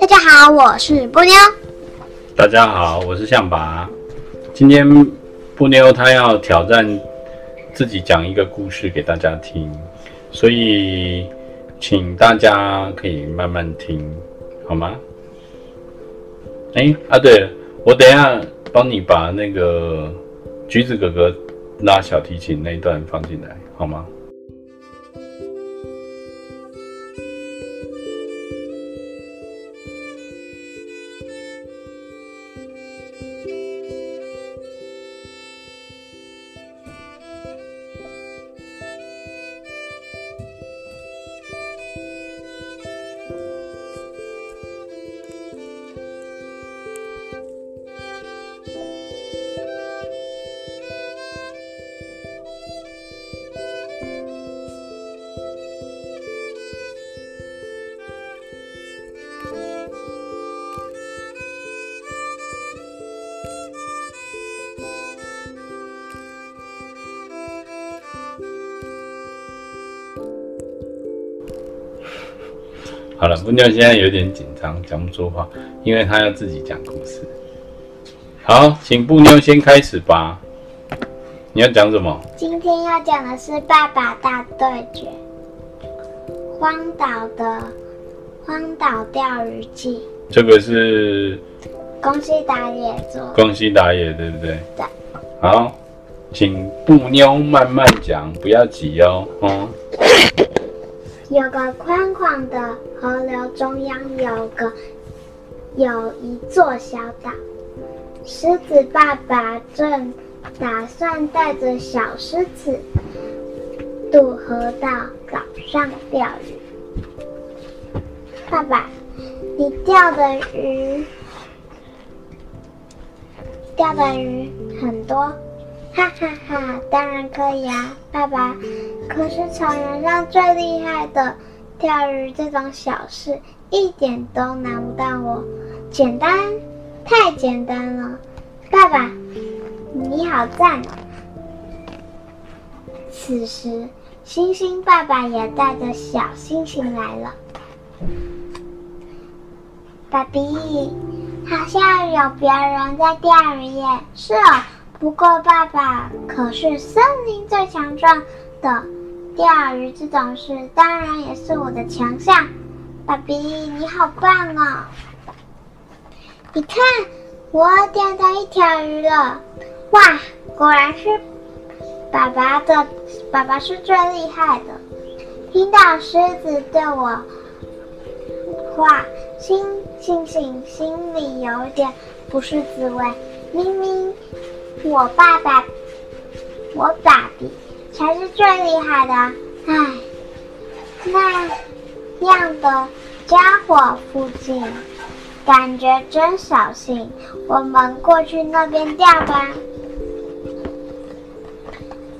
大家好，我是布妞。大家好，我是象拔。今天布妞她要挑战自己讲一个故事给大家听，所以请大家可以慢慢听，好吗？哎啊，对，我等一下帮你把那个橘子哥哥拉小提琴那一段放进来，好吗？好了，布妞现在有点紧张，讲不出话，因为她要自己讲故事。好，请布妞先开始吧。你要讲什么？今天要讲的是《爸爸大对决》荒岛的荒岛钓鱼记。这个是宫西达也做。宫西达也对不对？对。好，请布妞慢慢讲，不要急哦。哦。有个宽广的河流中央，有个有一座小岛。狮子爸爸正打算带着小狮子渡河到岛上钓鱼。爸爸，你钓的鱼钓的鱼很多。哈哈哈，当然可以啊，爸爸。可是草原上最厉害的钓鱼这种小事，一点都难不到我。简单，太简单了，爸爸，你好赞哦。此时，星星爸爸也带着小星星来了。爸比，好像有别人在钓鱼耶。是哦。不过，爸爸可是森林最强壮的，钓鱼这种事当然也是我的强项。爸比，你好棒哦！你看，我钓到一条鱼了！哇，果然是爸爸的，爸爸是最厉害的。听到狮子对我话，星星星心里有点不是滋味，明明。我爸爸，我爸比才是最厉害的。唉，那样的家伙附近，感觉真扫兴。我们过去那边钓吧。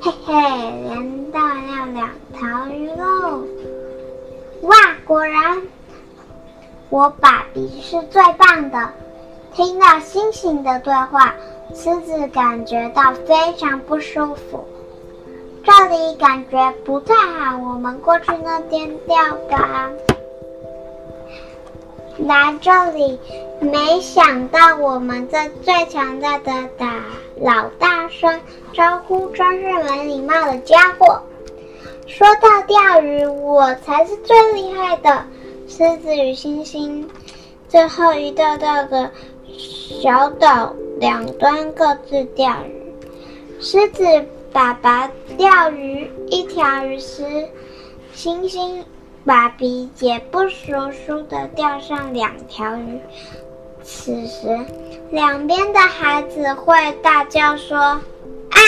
嘿嘿，连到了两条鱼喽！哇，果然我爸比是最棒的。听到星星的对话。狮子感觉到非常不舒服，这里感觉不太好，我们过去那边钓吧。来这里，没想到我们这最强大的大老大声招呼，真是没礼貌的家伙。说到钓鱼，我才是最厉害的。狮子与星星，最后一道道的小岛。两端各自钓鱼，狮子爸爸钓鱼一条鱼时，星星爸比也不服输的钓上两条鱼。此时，两边的孩子会大叫说：“啊，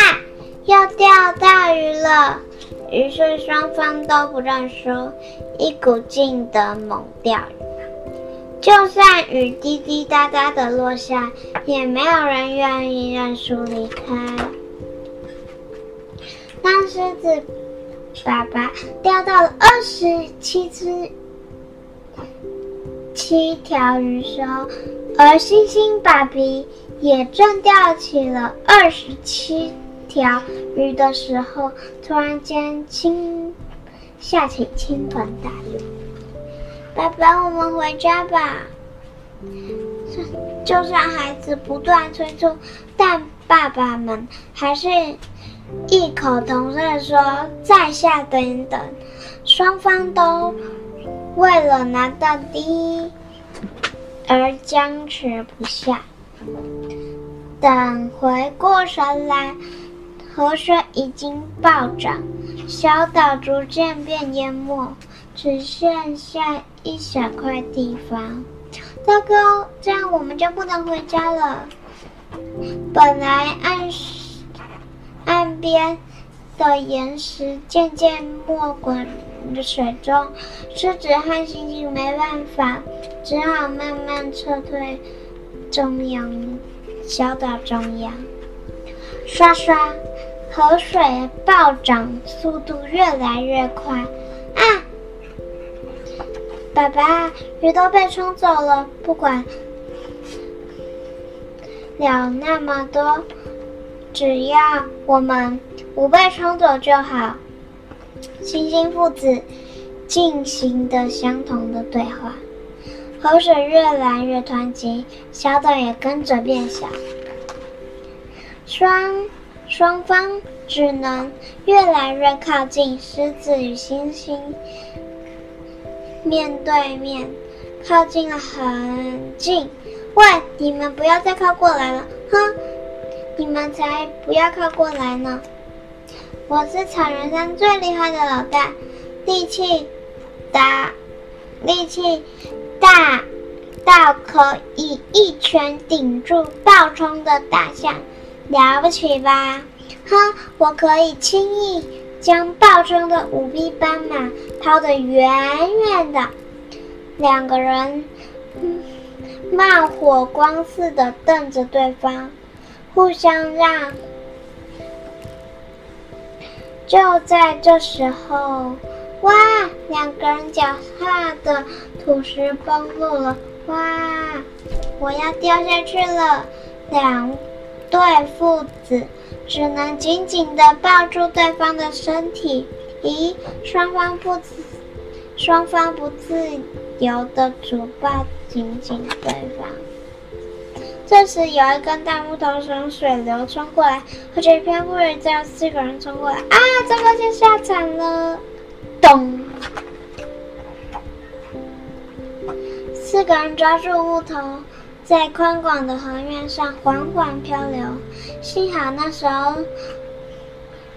要钓大鱼了！”于是双方都不认输，一股劲的猛钓鱼。就算雨滴滴答答的落下，也没有人愿意认输离开。当狮子爸爸钓到了二十七只七条鱼时候，而星星爸比也正钓起了二十七条鱼的时候，突然间，倾下起倾盆大雨。爸爸，我们回家吧。就算孩子不断催促，但爸爸们还是异口同声说：“在下等等。”双方都为了拿到第一而僵持不下。等回过神来，河水已经暴涨，小岛逐渐变淹没，只剩下一小块地方。糟糕，这样我们就不能回家了。本来岸岸边的岩石渐渐没滚的水中，狮子和猩猩没办法，只好慢慢撤退中央小岛中央。刷刷，河水暴涨，速度越来越快。爸爸，鱼都被冲走了，不管了那么多，只要我们不被冲走就好。星星父子进行的相同的对话，河水越来越湍急，小岛也跟着变小，双双方只能越来越靠近。狮子与猩猩。面对面，靠近了很近。喂，你们不要再靠过来了！哼，你们才不要靠过来呢！我是草原上最厉害的老大，力气大，力气大到可以一拳顶住暴冲的大象，了不起吧？哼，我可以轻易。将暴冲的五匹斑马抛得远远的，两个人冒火光似的瞪着对方，互相让。就在这时候，哇！两个人脚下的土石崩落了，哇！我要掉下去了，两对父子。只能紧紧地抱住对方的身体。咦，双方不自，双方不自由地主抱紧紧对方。这时，有一根大木头从水流冲过来，而且偏不远再有四个人冲过来。啊，这个就下场了！咚！四个人抓住木头。在宽广的河面上缓缓漂流，幸好那时候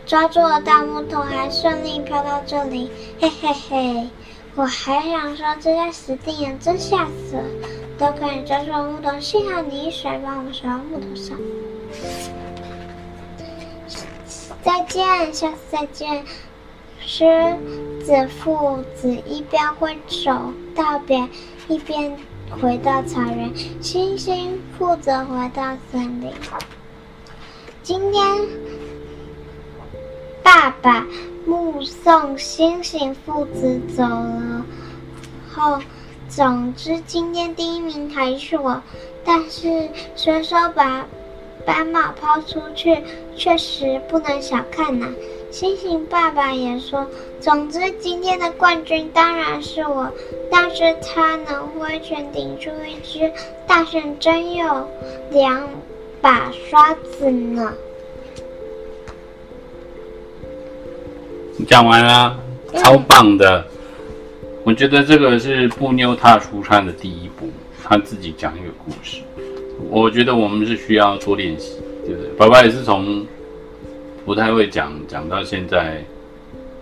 抓住了大木头，还顺利漂到这里。嘿嘿嘿，我还想说这下死定了，真吓死了！都可以抓住木头，幸好你一甩把我甩到木头上。再见，下次再见。狮子父子一边挥手道别，一边。回到草原，星星负责回到森林。今天，爸爸目送星星父子走了后，总之今天第一名还是我。但是随手把斑马抛出去，确实不能小看呐、星星爸爸也说：“总之，今天的冠军当然是我。但是他能挥拳顶住一只大象，真有两把刷子呢。”你讲完了，超棒的！我觉得这个是布妞踏出他的第一步，他自己讲一个故事。我觉得我们是需要多练习，对不对？爸爸也是从。不太会讲，讲到现在，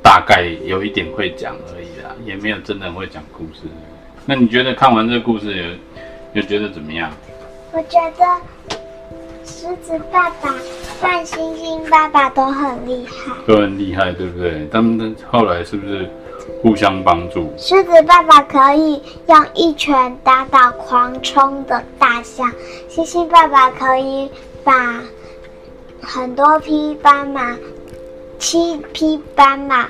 大概有一点会讲而已啦，也没有真的会讲故事。那你觉得看完这个故事有，有觉得怎么样？我觉得狮子爸爸和星星爸爸都很厉害，都很厉害，对不对？他们后来是不是互相帮助？狮子爸爸可以用一拳打倒狂冲的大象，星星爸爸可以把。很多匹斑马，七匹斑马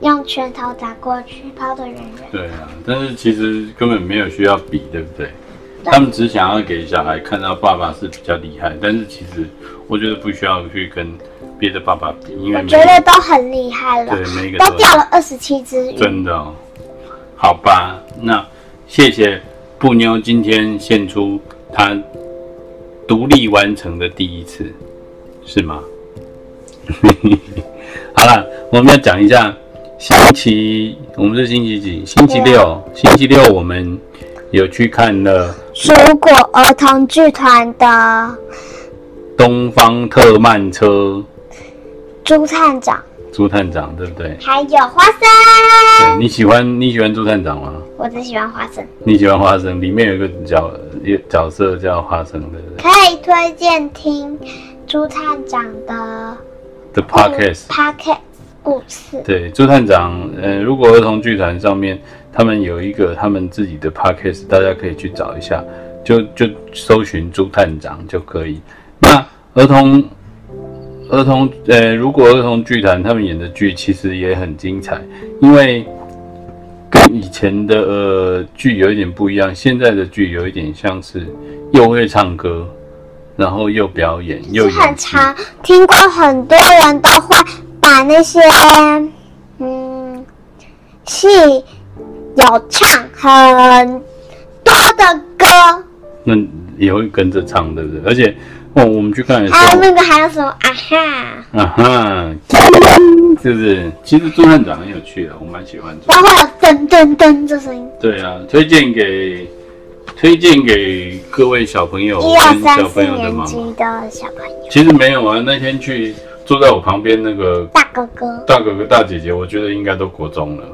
用拳头打过去，抛得远远。对啊，但是其实根本没有需要比，对不对？对。他们只想要给小孩看到爸爸是比较厉害，但是其实我觉得不需要去跟别的爸爸比，因为我觉得都很厉害了，对每个都掉了二十七只鱼，真的哦。好吧，那谢谢布妞今天献出她独立完成的第一次，是吗？好了，我们要讲一下星期，我们是星期几？星期六，星期六我们有去看了蔬果儿童剧团的东方特慢车，朱探长，朱探长对不对？还有花生。你喜欢你喜欢朱探长吗？我只喜欢花生。你喜欢花生？里面有一个角角色叫花生，对不对？可以推荐听朱探长的的 podcast podcast 故事。对，朱探长，呃，如果儿童剧团上面他们有一个他们自己的 podcast，大家可以去找一下，就就搜寻朱探长就可以。那儿童儿童，呃，如果儿童剧团他们演的剧其实也很精彩，因为跟以前的呃剧有一点不一样，现在的剧有一点像是又会唱歌，然后又表演又演很长，听过很多人都会把那些嗯戏有唱很多的歌，那也会跟着唱，对不对？而且。哦，我们去看的时候，还有那个还有什么啊哈啊哈，是不是？其实猪探长很有趣的，我蛮喜欢。然后有噔噔噔这声音。对啊，推荐给推荐给各位小朋友跟小朋友的妈妈的小朋友。其实没有啊，那天去坐在我旁边那个大哥哥、大哥哥、大姐姐，我觉得应该都国中了，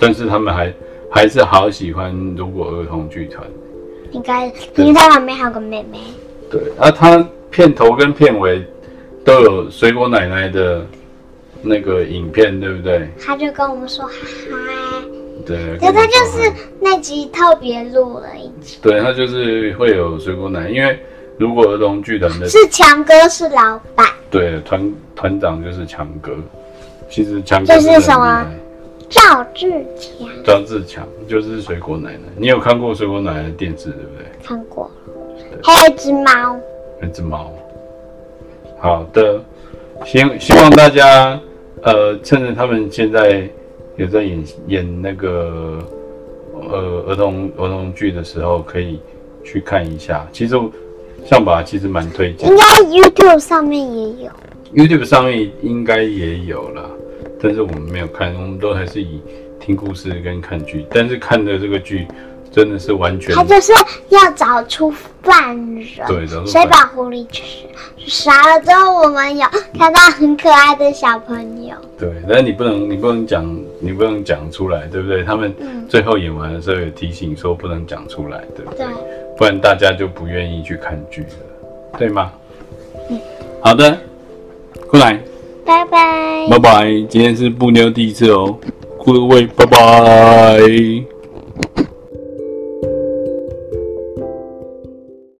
但是他们还还是好喜欢如果儿童剧团。应该，因为他旁边还有个妹妹。对啊，他片头跟片尾都有水果奶奶的那个影片，对不对？他就跟我们说嗨。对，对，他就是那集特别录了一集。对，他就是会有水果奶，因为如果儿童剧团的是强哥是老板，对，团团长就是强哥。其实强哥就是什么？赵志强。赵志强就是水果奶奶。你有看过水果奶奶的电视，对不对？看过。还有一只猫，一只猫。好的，希希望大家呃，趁着他们现在有在演演那个呃儿童儿童剧的时候，可以去看一下。其实像吧其实蛮推荐，应该 YouTube 上面也有，YouTube 上面应该也有了，但是我们没有看，我们都还是以听故事跟看剧，但是看的这个剧。真的是完全，他就是要找出犯人，对，谁把狐狸吃杀了之后，我们有看到很可爱的小朋友。对，但是你不能，你不能讲，你不能讲出来，对不对？他们最后演完的时候有提醒说不能讲出来，对不对？对，不然大家就不愿意去看剧了，对吗？嗯，好的，过来，拜拜，拜拜。今天是布妞第一次哦，各位拜拜。